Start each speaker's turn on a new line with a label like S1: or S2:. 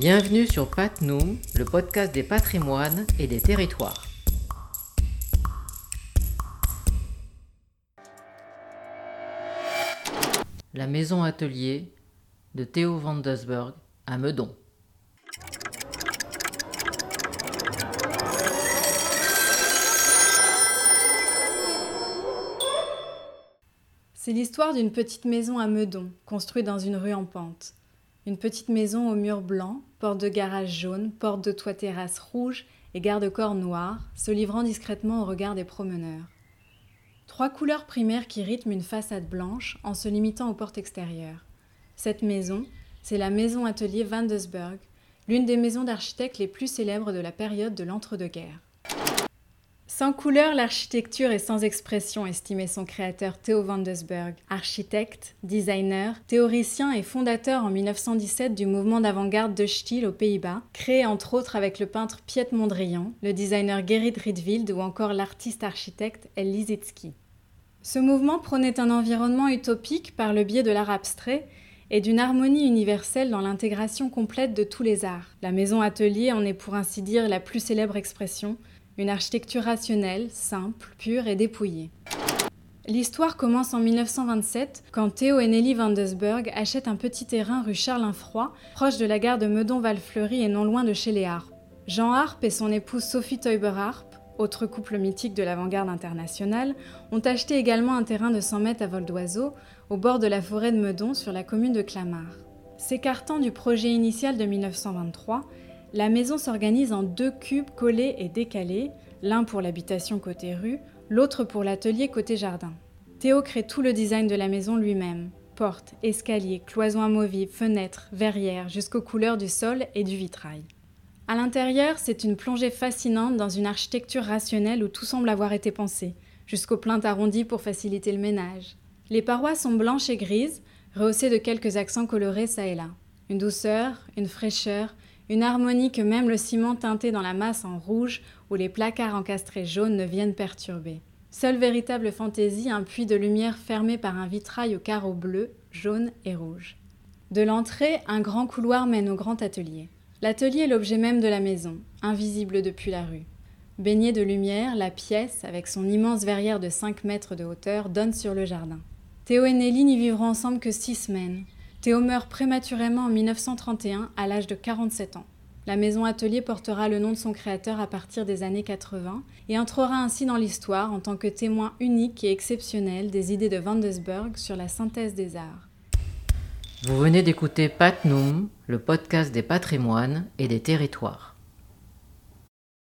S1: Bienvenue sur Patnoum, le podcast des patrimoines et des territoires. La maison atelier de Théo van Dusburg à Meudon.
S2: C'est l'histoire d'une petite maison à Meudon, construite dans une rue en pente. Une petite maison aux murs blancs, porte de garage jaune, porte de toit terrasse rouge et garde-corps noir, se livrant discrètement au regard des promeneurs. Trois couleurs primaires qui rythment une façade blanche en se limitant aux portes extérieures. Cette maison, c'est la maison atelier Van Desburg, l'une des maisons d'architectes les plus célèbres de la période de l'entre-deux-guerres. Sans couleur, l'architecture est sans expression, estimait son créateur Theo van Desburg, architecte, designer, théoricien et fondateur en 1917 du mouvement d'avant-garde de Stiel aux Pays-Bas, créé entre autres avec le peintre Piet Mondrian, le designer Gerrit Rietveld ou encore l'artiste architecte El. Ce mouvement prônait un environnement utopique par le biais de l'art abstrait et d'une harmonie universelle dans l'intégration complète de tous les arts. La maison atelier en est pour ainsi dire la plus célèbre expression, une architecture rationnelle, simple, pure et dépouillée. L'histoire commence en 1927 quand Théo et Nelly van Desburg achètent un petit terrain rue Charles-Infroy, proche de la gare de Meudon-Valfleury et non loin de chez les Harpe. Jean Harpe et son épouse Sophie Teuber-Harpe, autre couple mythique de l'avant-garde internationale, ont acheté également un terrain de 100 mètres à vol d'oiseau au bord de la forêt de Meudon sur la commune de Clamart. S'écartant du projet initial de 1923, la maison s'organise en deux cubes collés et décalés, l'un pour l'habitation côté rue, l'autre pour l'atelier côté jardin. Théo crée tout le design de la maison lui-même. Portes, escaliers, cloisons amovibles, fenêtres, verrières, jusqu'aux couleurs du sol et du vitrail. À l'intérieur, c'est une plongée fascinante dans une architecture rationnelle où tout semble avoir été pensé, jusqu'aux plaintes arrondies pour faciliter le ménage. Les parois sont blanches et grises, rehaussées de quelques accents colorés ça et là. Une douceur, une fraîcheur, une harmonie que même le ciment teinté dans la masse en rouge ou les placards encastrés jaunes ne viennent perturber. Seule véritable fantaisie, un puits de lumière fermé par un vitrail aux carreaux bleus, jaunes et rouges. De l'entrée, un grand couloir mène au grand atelier. L'atelier est l'objet même de la maison, invisible depuis la rue. Baignée de lumière, la pièce, avec son immense verrière de 5 mètres de hauteur, donne sur le jardin. Théo et Nelly n'y vivront ensemble que six semaines. Théo meurt prématurément en 1931 à l'âge de 47 ans. La maison atelier portera le nom de son créateur à partir des années 80 et entrera ainsi dans l'histoire en tant que témoin unique et exceptionnel des idées de Vandesburg sur la synthèse des arts.
S1: Vous venez d'écouter Patnoum, le podcast des patrimoines et des territoires.